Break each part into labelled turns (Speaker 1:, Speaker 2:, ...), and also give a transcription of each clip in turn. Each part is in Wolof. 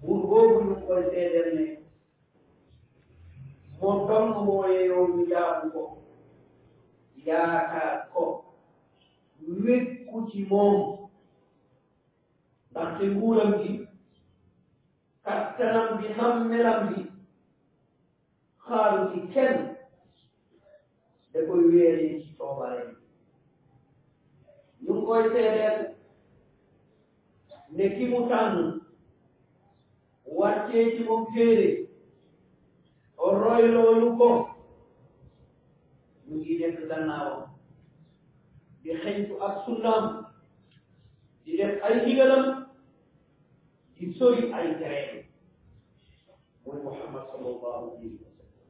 Speaker 1: buur boobu ñu koy seedeel ne moom dong moo yeyoo ñu jaamu ko yaakaar ko wékku ci moom ndaxte nguuram gi kattanam gi nam melam gi xaaru ci kenn da koy wéeri ci coobare yi ñu ngi koy seedeel ne ki mu tànn wàccee ci moom téere roy loolu ko ñu ngi nekk gannaawam di xeñtu ak sunnaam di def ay ndigalam ci sori ay tereem mooy Muhammad sallallahu alayhi wa sallam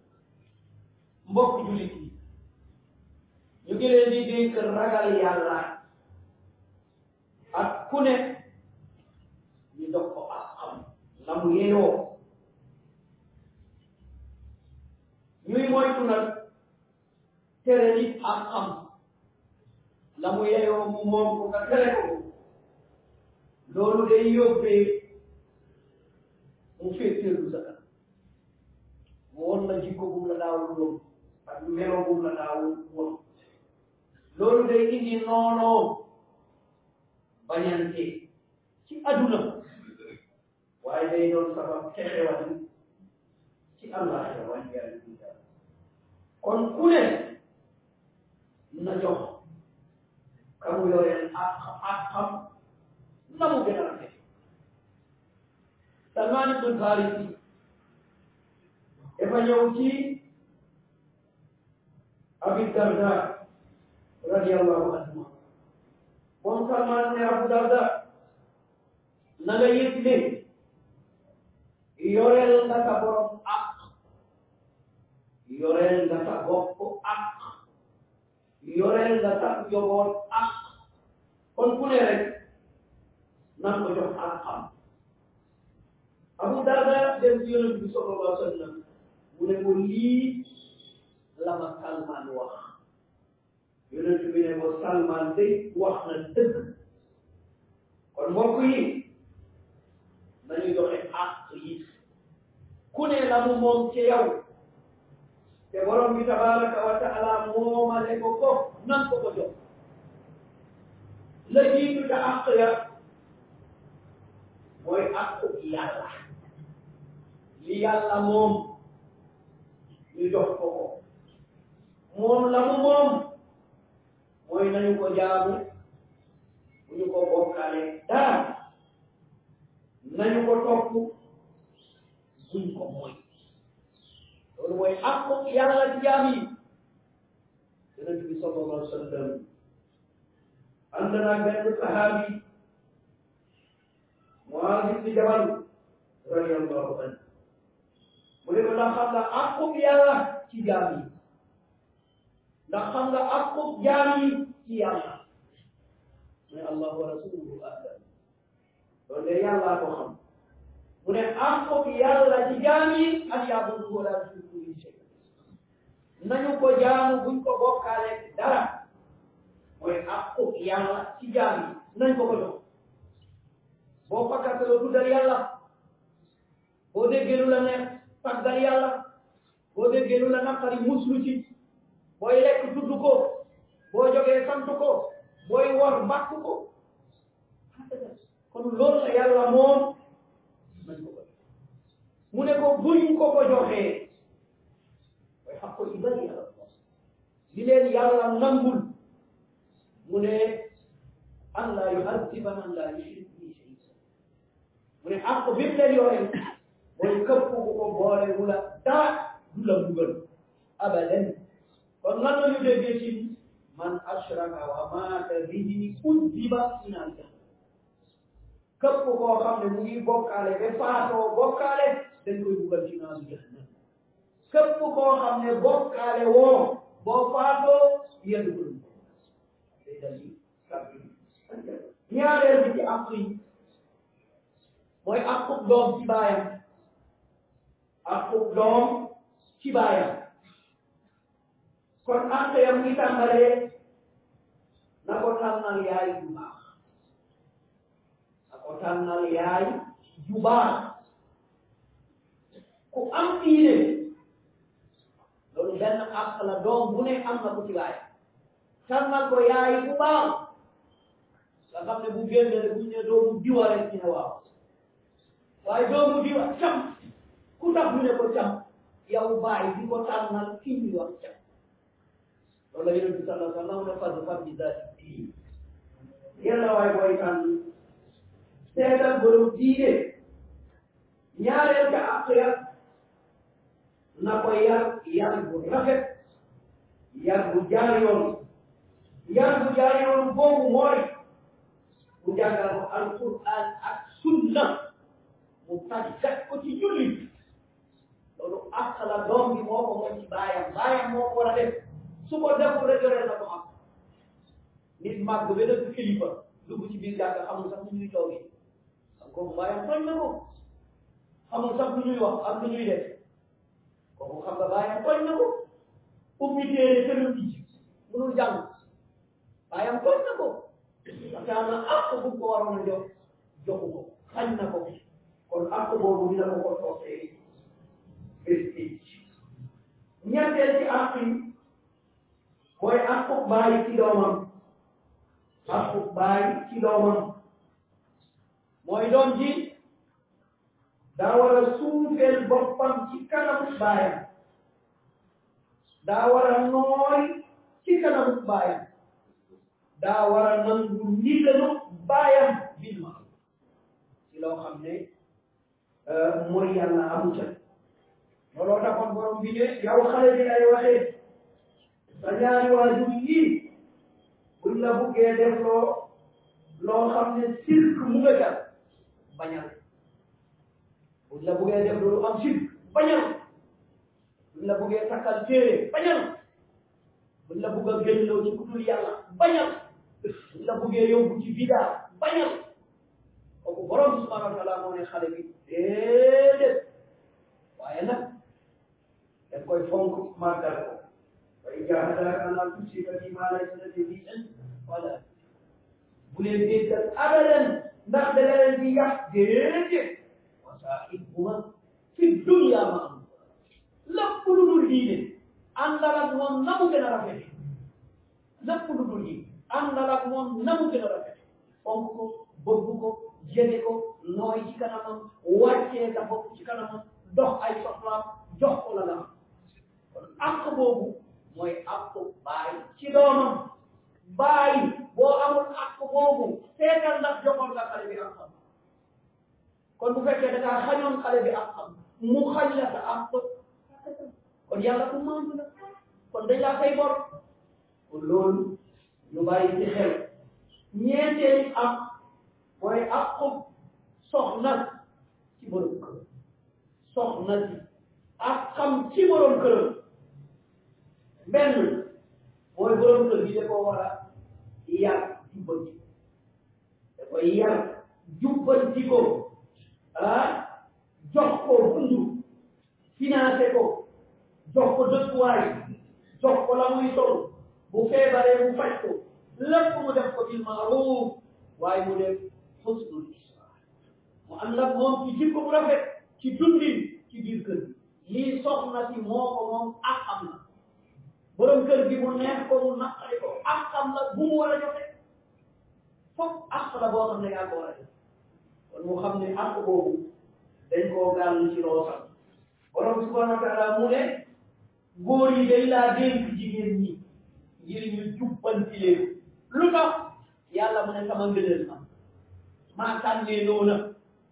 Speaker 1: mbokk jullit yi ñu ngi leen di dénk ragal yàlla ak ku ne ñu dox ko ak xam la mu yeyoo ñuy moytu nag tere nit ak xam la mu yeyoo mu moom ko nga tere ko loolu day yóbbee mu féeteelu sa kanam mu won la jikko bu la daawul woon ak melo bu la daawul woon loolu day indi noonoo bañante ci aduna waaye day doon sabab texewal ci àllaaxira wal iyaadu billah kon ku ne na jox ka mu yoreel ak ak xam na mu gën a rafet Salmaan ibn Faarisi dafa ñëw ci Abi Darda radiyallahu anhu moom Salmaan ne Abu Darda na nga yëg ne yoreel nga sa borom ak yoreel nga sa bopp ak yoreel nga sa njaboot ak kon ku ne rek nan ko jox ak xam Abu Darda dem ci yonent bi sallallahu alayhi wa sallam mu ne ko lii la ma Salman wax yonent bi ne ko Salman day wax na dëgg kon mbokk yi nañu joxe àq yi ku ne la mu moom ci yow te borom bi tabaraka wa taala moomale ko ko nan ko ko jox la jiitu ca àq ya mooy àqu yàlla li yàlla moom ñu jox ko ko moom la mu moom mooy nañu ko jaamu bu ñu ko bokkaale dara nañu ko topp buñ ko mooy loolu mooy àq yàlla ci jaam yi yonent bi sallallahu alayhi wa sallam ànd naa benn sahabi Muaaz ibn Jabal radiyallahu anhu mu ne ko ndax xam nga àqub yàlla ci jaam yi ndax xam nga àqub jaam yi ci yàlla mais allah wa rasuluhu a'lam loolu de yàlla ko xam mu ne àqub yàlla ci jaam yi ak yaabudu wala yushriku bihi shay'an nañu ko jaamu buñ ko bokkaale dara mooy àqu yàlla ci jaam yi nañ ko ko jox boo fakkataloo tuddal yàlla boo déggee lu la neex tàggal yàlla boo déggee lu la naqari muslu ci booy lekk tudd ko boo jógee sant ko booy wor mbàkk ko kon loolu la yàlla moom nañ ko ko mu ne ko buñ ko ko joxee way xam ko ibadi yàlla moom li leen yàlla nangul mu ne an laa yuhaddiba man laa yushrik bi shay'an mu ne àq bi mu leen yoreel mooy këpp ku ko boole wula dara du la mbugal abadan kon lan la ñu déggee ci man ashraka wa maata bihi uddiba inal jahannam képp koo xam ne mu ngi bokkaale ba faatoo bokkaale dañ koy dugal ci naaru jahannam képp koo xam ne bokkaale woo boo faatoo yéen dugul day dal di kàddu ñaareel bi ci àq yi mooy àqu doom ci baayam ak ub doom ci baayam kon ak yam ngi tàmbalee na ko tànnal yaay ju baax na ko tànnal yaay ju baax ku am diine loolu benn àq la doom bu ne am na ko ci baay tànnal ko yaay bu baax nga xam ne bu génne rek bu ñu ne doomu diwale ci ne waaw waaye doomu diw ak cam ku tax ñu ne ko cam yow bàyyi di ko tànnal ki ñuy wax cam loolu la yonent bi sallallahu alayhi wa sallam ne fadfar bi zaati diin yàlla waay booy tànn seetal borom diine ñaareel ka ak yar na ko yar yar bu rafet yar bu jaar yoon yar bu jaar yoon boobu mooy mu jàngal ko alquran ak sunna mu tàggat ko ci julli loolu àq la doom bi moo ko moom ci baayam baayam moo ko war a def su ko deful rek yoreel na ko am nit màgg ba def kilifa dugg ci biir jàkka xamul sax nu ñuy toogee xam ko baayam tooñ na ko xamul sax lu ñuy wax ak lu ñuy def kooku xam nga baayam tooñ na ko ubbi téere tëral ci mënul jàng baayam toog na ko parce que am na àq bu ko waroon a jox joxu ko xañ na ko kon àq boobu dina ko ko toppee bés bi ñetteel ci àq yi mooy àqu bàyyi ci doomam àqu bàyyi ci doomam mooy doom ji daa war a suufeel boppam ci kanam baayam daa war a nooy ci kanam baayam daa war a nangu ndigalu baayam bil ma ci loo xam ne euh, mooy yàlla amu ca looloo taxoon borom bi ne yow xale bi lay waxee sa ñaari waajur yi buñ la buggee def loo loo xam ne sirk mu nga jar bañal buñ la buggee def loolu am sirk bañal buñ la buggee takkal téere bañal buñ la bugg a génnloo ci kudul yàlla bañal buñ la buggee yóbbu ci bidaa bañal kooku borom subhanahu wa taala moo ne xale bi déedéet waaye nag dañ koy fonk màggal ko wa in jaahadaaka alaa an tushrika bi maa laysa laka bihi ilm wala bu leen déggal abadan ndax da nga leen di yàq déedéet wa saahibhumaa fi dunya ma'ruufa lépp lu dul diine àndal ak moom na mu gën a rafet lépp lu dul yi àndal ak moom na mu gën a rafet fonk ko bëgg ko jege ko nooy ci kanamam wàccee sa bopp ci kanamam dox ay soxlaam jox ko la la kon àq boobu mooy àq baay ci doomam baay boo amul àq boobu seetal ndax joxoon nga xale bi àqam kon bu fekkee da ngaa xañoon xale bi ak xam mu xañ la sa ak kon yàlla ku maandu la kon dañ laa fay bor kon loolu ñu bàyyi ci xel ñeenteeli am mooy ak xub soxna ci borom kër soxna si ak xam ci borom kër benn mooy borom kër bi da koo war a yàgg ci bëgg da koy yar jubbanti ko ah jox ko bundu financé ko jox ko dëkkuwaay jox ko la muy sol bu feebaree mu faj ko lépp mu def ko bil maaruf waaye mu def xusnul isra mu ànd ak moom ci jikko bu rafet ci dundin ci biir kër gi lii soxna si moo ko moom ak am na borom kër gi mu neex ko mu naqari ko ak am la bu mu war a joxe foofu àq la boo xam ne yaa ko war a def kon mu xam ne àq boobu dañ koo gàll ci loo xam borom subhanahu wa taala mu ne góor yi day laa dénk jigéen ñi ngir ñu jubbanti leen lu tax yàlla mu ne sama ngëneel ma maa tànnee noona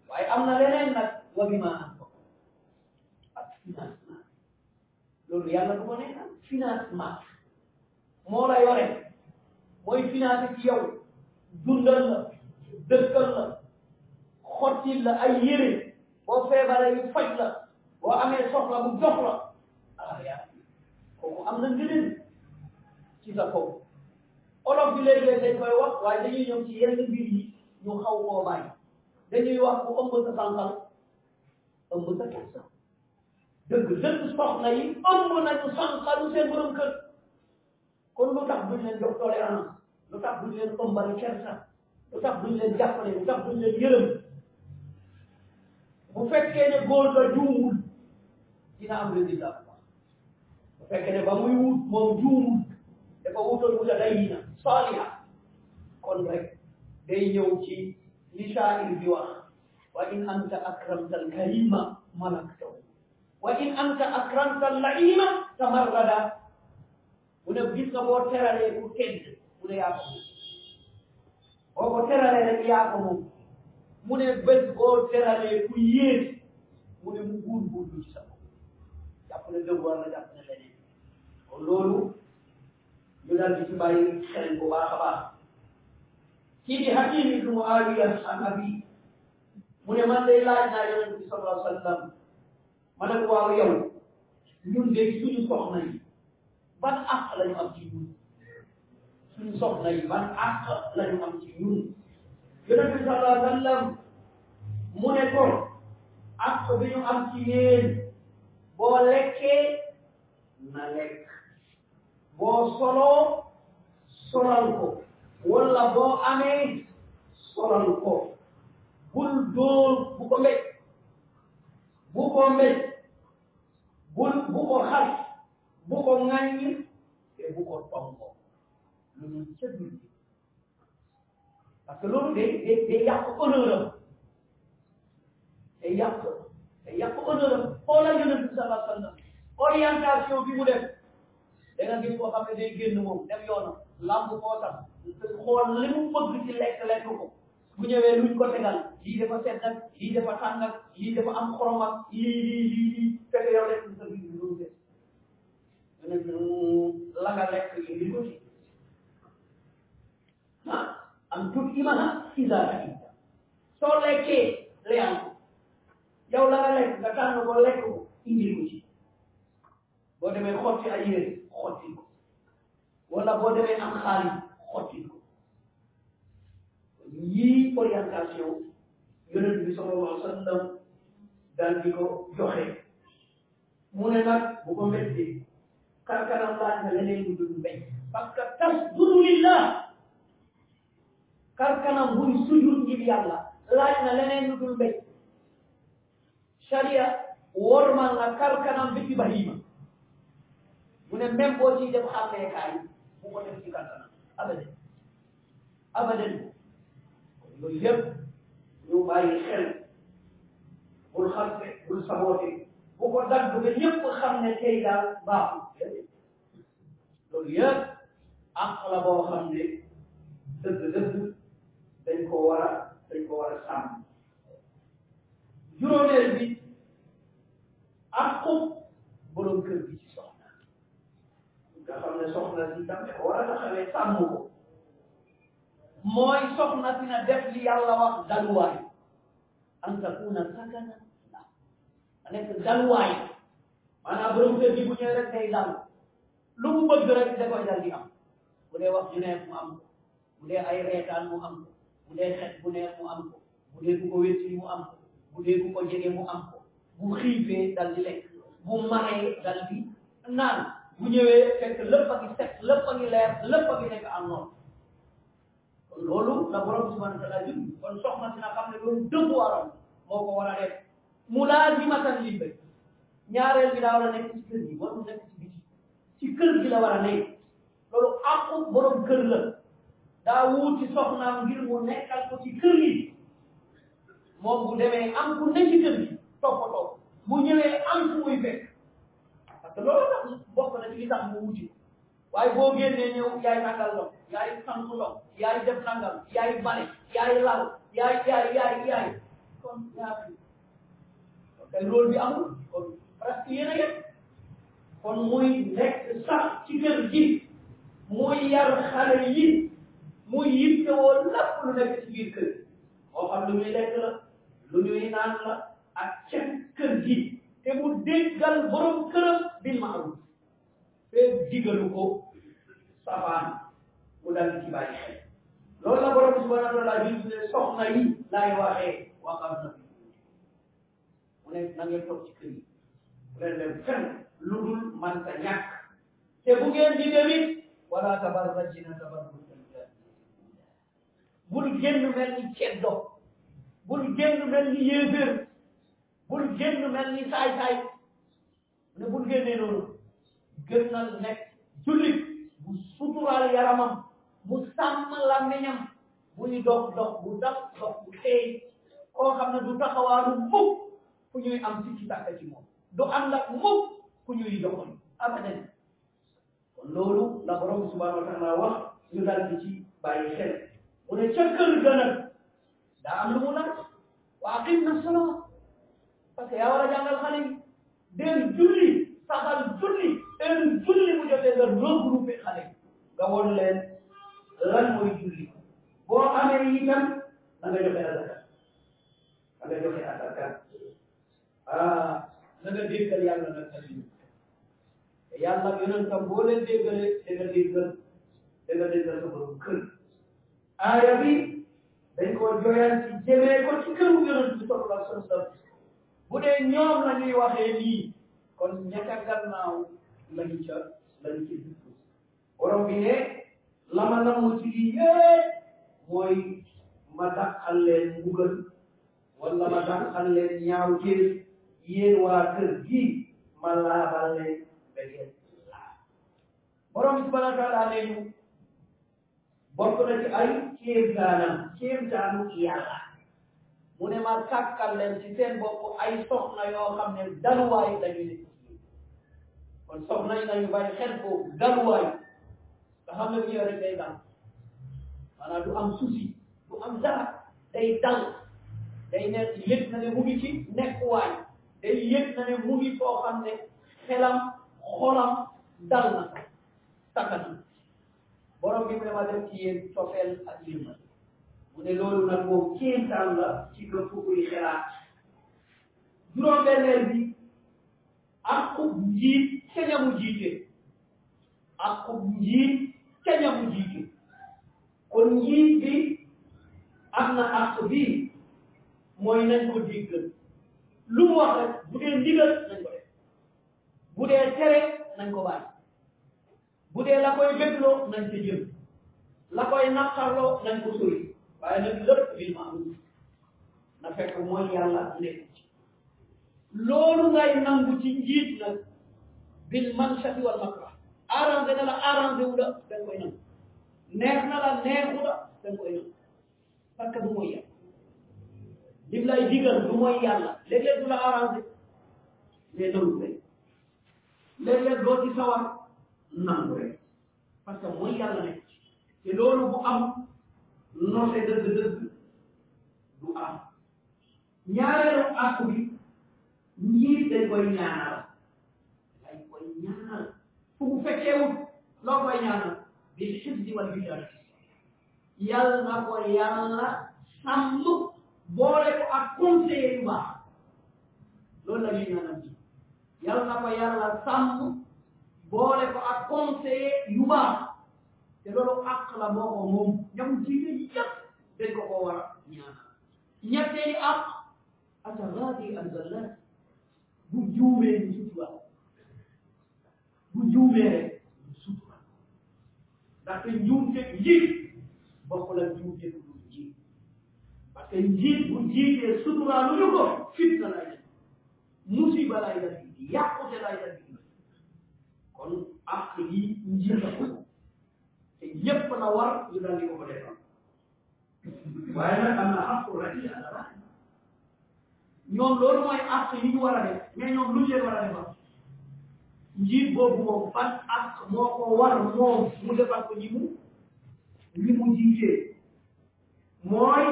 Speaker 1: waaye am na leneen nag wa bi maa am ko loolu yàlla du ko neexal financement moo la yore mooy financé ci yow dundal la dëkkal la xottil la ay yére boo feebaree ñu faj la boo amee soxla mu jox la ah yaa kooku am na ngëneel ci sa kaw olof bi léeg-léeg dañ koy wax waaye dañuy ñëw ci yenn mbir yi ñu xaw koo bàyyi dañuy wax bu ëmb sa sànqal ëmb sa kersa dëgg dëgg soxna yi ëmb nañu sànqalu seen borom kër kon lu tax duñ leen jox tolérance lu tax duñ leen ëmbal kersa lu tax duñ leen jàppale lu tax duñ leen yërëm bu fekkee ne góor ga juumul dina am résultat bu baax bu fekkee ne ba muy wut moom juumul dafa wutoon wuta day yi na saaliha kon rek day ñëw ci li saa bi wax wa in anta akramta al karima malaktahu wa in anta akramta al laima tamarrada mu ne gis nga boo teralee ku tedd mu ne yaa ko moom boo ko teralee rek yaa ko moom mu ne bés boo teralee ku yées mu ne mu buur buur lu ci sa bopp jàpp ne dëgg war na jàpp ne leneen kon loolu ñu daal di ci bàyyi xel bu baax a baax kii di Hakim ibnu Muawiya an abi mu ne man day laaj naa yonent bi sallallahu alayhi wa sallam ma ne ko waaw yow ñun de suñu soxna yi ban àq la ñu am ci ñun suñu soxna yi ban àq la ñu am ci ñun yonent bi sallallahu alayhi wa sallam mu ne ko àq bi ñu am ci yéen boo lekkee na lekk boo soloo solal ko wala boo amee solal ko bul dóor bu ko mbéj bu ko mbéj bul bu ko xas bu ko ŋàññi te bu ko tongo lu ñu cëddu parce que loolu day day day yàq honneur am day yàq day yàq honneur am xoolal yonent bi sallallahu alayhi wa sallam orientation bi mu def da nga gis koo xam ne day génn moom dem yoonam làmb koo sax xool li mu bëgg ci lekk lekk ko bu ñëwee luñ ko tegal lii dafa set nag lii dafa tàng nag lii dafa am xorom ak lii lii lii lii fekk yow lekk sa biir loolu de dana ñu la nga lekk indi ko ci ah am tut imaha ida ida soo lekkee leyaan ko yow la nga lekk nga tànn ko lekk ko indi ko ci boo demee xotti ay yére xotti ko wala boo demee am xaalis xotti ko yii orientation yonent bi sallallahu alayhi wa sallam daal di ko joxe mu ne nag bu ko métti karkaram laaj na leneen lu dul mbéy parce que tas dunu lillah karkanam buñ sujur ngir yàlla laaj na leneen lu dul mbéy sharia wormal na karkanam bi ci bahima mu ne même boo ciy def xàmmeekaay bu ko def ci karkanam abada abadan yooyu yëpp ñu bàyyi xel bul xaste bul saboote bu ko dagg ba ñëpp xam ne tey daal baaxul loolu yëpp àq la boo xam ne dëgg-dëgg dañ ko war a dañ ko war a sàmm juróomeel bi àqu borom kër gi ci soxna nga xam ne soxna si tam dafa war a taxawee sàmm ko mooy soxna si na def li yàlla wax daluwaay an takuna sakana la a nekk daluwaay maanaam borom kër gi bu ñëwee rek day dal lu mu bëgg rek da koy dal di am bu dee wax ju ne mu am bu dee ay reetaan mu am ko bu dee xet bu neex mu am ko bu dee ku ko wétti mu am ko bu dee ku ko jege mu am ko bu xiifee dal di lekk bu maree dal di naan bu ñëwee fekk lépp a ngi set lépp a ngi leer lépp a ngi nekk am noonu kon loolu la borom subhanahu wa taala jub kon soxna si na xam ne loolu dëgg waram moo ko war a def mu laal bi ma tan li bëgg ñaareel bi daa war a nekk ci kër gi warul nekk ci biti ci kër gi la war a nekk loolu àqu borom kër la daa wuuti soxnaam ngir mu nekkal ko ci kër gi moom bu demee am ku ne ci kër gi toppatoo bu ñëwee am ku muy fekk parce que loolu tax bokk na ci li tax mu wuti waaye boo génnee ñëw yaay nàngal ndox yaay sant ndox yaay def nàngal yaay bale yaay laal yaay yaay yaay yaay kon ñaar kon kay loolu bi amul kon presque yéen a yëpp kon muy nekk sax ci kër gi muy yar xale yi muy yitte woo lépp lu nekk ci biir kër gi moo xam lu muy lekk la lu ñuy naan la ak ca kër gi te mu déggal borom këram bil maaruf feeg digalu ko safaan mu dal ci bàyyi xel loolu la borom subhanahu wa taala bind ne soxna yi laay waxee waxal na bi mu ne na ngeen toog ci kër yi bu leen dem fenn lu dul man ta ñàkk te bu ngeen di demit wala tabarrajina tabarruj bul génn mel ni ceddo bul génn mel ni yéeféer bul génn mel ni saay-saay ne bu génnee noonu gën na nekk jullit bu suturaal yaramam bu sàmm làmmiñam buy dox dox bu dal dox bu teey koo xam ne du taxawaalu mukk ku ñuy am sikki sàkka ci moom du ànd ak mukk ku ñuy doxoon abadan kon loolu la borom bi subhanahu wa taala wax ñu daal di ci bàyyi xel mu ne ca kër ga nag daa am lu mu laaj wa aqim na solo parce que yaa war a jàngal xale yi del julli saxal julli heure julli mu jotee nga regroupé xale yi nga won leen lan mooy julli boo amee itam na nga joxe asaka na nga joxe asaka ah na nga déggal yàlla nag sa liggéey te yàlla ak yonentam boo leen déggalee da nga déggal da nga déggal sa borom kër aaya bi dañ koo joyal ci jëmee ko ci këru yonent bi sallallahu alayhi wa sallam bu dee ñoom la ñuy waxee nii kon ñaka gannaaw lañu ca lañu ci dugg borom bi ne la ma namm ci lii yëpp mooy ma dàqal leen mbugal wala ma dàqal leen ñaaw kër yéen waa kër gi ma laabal leen ba ngeen laab borom subhanahu wa taala ne ñu bokk na ci ay kéemtaanam kéemtaanu yàlla mu ne ma sàkkal leen ci seen bopp ay soxna yoo xam ne daluwaay dañu ne kon soxna yi nañu bàyyi xel ko daluwaay nga xam ne bu ñëwee rek day dal maanaam du am souci du am dara day dal day nekk yëg na ne mu ngi ci nekkuwaay day yëg na ne mu ngi foo xam ne xelam xolam dal na takkati borom bi mu ne ma def ci yéen cofeel ak yërma mu ne loolu nag moom kéemtaan la ci gëpp kuy xelaat juróom-benneel bi ak ku jiit te ñamu jiite ak ku njiit ca ñamu jiite kon njiit bi am na àq bii mooy nañ ko déggal lu mu wax rek bu dee ndigal nañ ko def bu dee tere nañ ko bàyyi bu dee la koy bégloo nañ ko jël la koy naqarloo nañ ko sori waaye nag lépp bil maaruf na fekk mooy yàlla nekk loolu ngay nangu ci njiit nag bil manshati wal makra arrangé na la arrangé wu la da nga koy nangu neex na la neexu la da nga koy nangu parce que du mooy yàlla lim lay digal du mooy yàlla léeg-léeg du la arrangé mais nangu rek léeg-léeg doo ci sawar nangu rek parce que mooy yàlla nekk te loolu bu am noose dëgg-dëgg du am ñaareelu àpp bi njiit dañ koy ñaanal dañ koy ñaanal fu mu fekkeewul loo koy ñaanal bi xibdi wal bidaat yàlla na ko yàlla sàmm boole ko ak conseiller yu baax loolu la ñuy ñaanal ji yàlla na ko yàlla sàmm boole ko ak conseiller yu baax te loolu àq la moo ko moom ñam jiite yëpp dañ ko ko war a ñaanal ñetteeli àq ataraadi an zallat bu juumee ñu suturaal bu juumee rek ñu suturaal ndaxte njuumte njiit bokkul ak njuumte bu dul njiit parce que njiit bu jiitee suturaal lu ko fitna lay def musiba lay def yàqute lay def kon àq yi njiit la ko te ñépp la war ñu daal di ko ko defal waaye nag am na àqu rek yi àlla baax ñoom loolu mooy àq yi ñu war a def mais ñoom lu ñu leen war a defal njiit boobu moom ban àq moo ko war moom mu defal ko ñi mu ñi mu jiitee mooy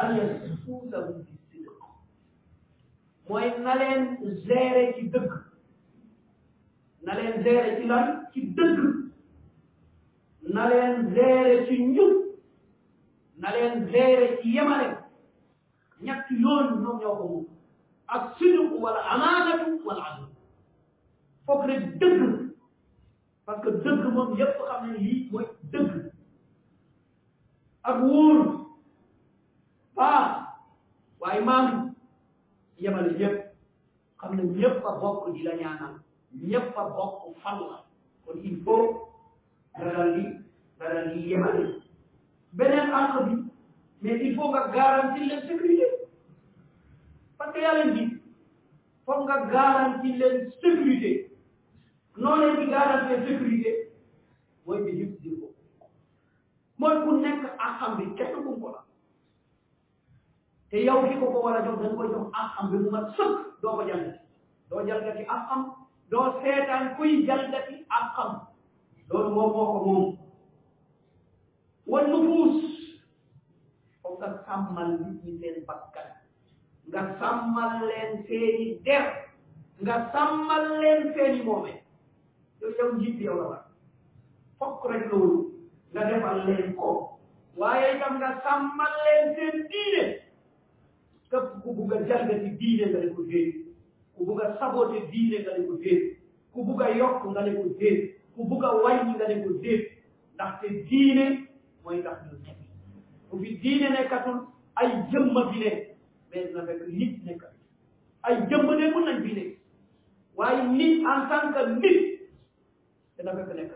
Speaker 1: an yasuusahu bi sidq mooy na leen gérer ci dëgg na leen gérer ci lan ci dëgg na leen leere ci njub na leen leere ci yemale ñett yoon ñoom ñoo ko moom ak sidq wala amaanatu wala adl foog rek dëgg parce que dëgg moom yépp xam ne lii mooy dëgg ak wóor baax waaye maam yemale yépp xam ne ñëpp a bokk di la ñaanal ñëpp a bokk fal la kon il faut nga dal di nga dal di yemale beneen àq bi mais il faut nga garantir leen sécurité parce que yaa leen gis foog nga garantir leen sécurité noo leen di garantir sécurité mooy bi yëpp di ko mooy ku nekk àqam bi kenn ku ko la te yow ki ko ko war a jox da nga koy jox ak am bi mu mat sëkk doo ko jalgati doo jalgati ak am doo seetaan kuy jalgati ak am loolu moom moo ko moom wan nufuus foog nga sàmmal nit ñi seen bakkan nga sàmmal leen seeni der nga sàmmal leen seeni moome yow yow njiit bi yow la war fokk rek loolu nga defal leen ko waaye itam nga sàmmal leen seen diine képp ku bugg a jalgati diine nga ne ko déet ku bugg a sabote diine nga ne ko déet ku bugg a yokk nga ne ko déet ku bugg a wàññi nga ne ko déet ndaxte diine mooy tax ñu nekk bu fi diine nekkatul ay jëmma fi ne mais na fekk nit nekkatul ay jëmm de mën nañ fi nekk waaye nit en tant que nit dana fekk nekk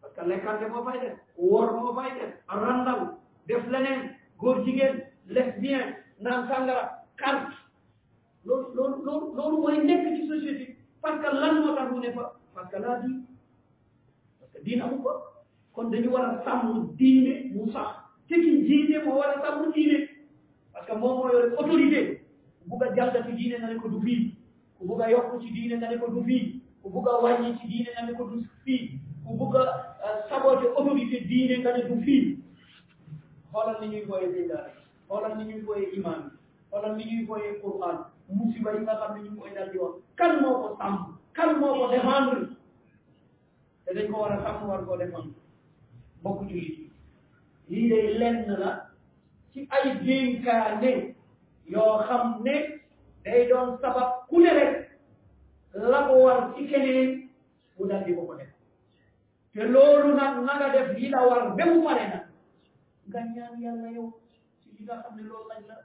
Speaker 1: parce que lekkante moo fay def wor moo fay def randal def leneen góor jigéen lesbien naan sàngara carte loolu loolu loolu loolu mooy nekk ci société parce que lan moo tax mu ne fa parce que laa di parce que diine amu ko kon dañu war a sàmm diine mu sax te ki jiite moo war a sàmm diine parce que moom moo yore autorité ku bugg a jàngati diine nga ne ko du fii ku bugg a yokk ci diine nga ne ko du fii ku bugg a wàññi ci diine nga ne ko du fii ku bugg a saboté autorité diine nga ne du fii xoolal ni ñuy booyee déndaare xoolal ni ñuy booyee imaam yi xoolal ni ñuy booyee Qur'an musiba yi nga xam ne ñu ngi koy dal di wax kan moo ko sàmm kan moo ko défendre te dañ ko war a sàmm war koo defoon bokk jullit lii day lenn la ci ay dénkaane yoo xam ne day doon sabab ku ne rek la ko war ci keneen mu dal di ko ko def te loolu nag na nga def yi la war ba mu pare nag nga ñaan yàlla yow ci li nga xam ne loolu lañ la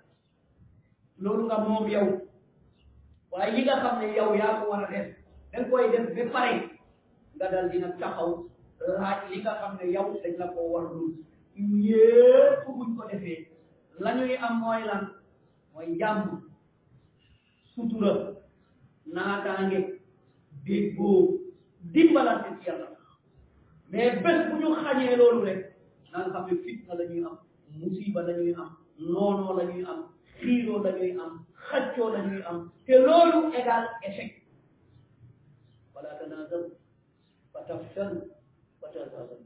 Speaker 1: loolu nga moom yow waaye yi nga xam ne yow yaa ko war a def da nga koy def ba pare nga dal dina taxaw laaj li nga xam ne yow dañ la ko war lu yépp buñ ko defee la ñuy am mooy lan mooy jàmm sutura naataange déggoo dimbalante ci yàlla mais bés bu ñu xañee loolu rek na nga xam ne fitna la ñuy am musiba la ñuy am noonoo la ñuy am xiiroo la ñuy am xaccoo la ñuy am te loolu égal échec wala tanaazam fa tafsal fa tazaabalu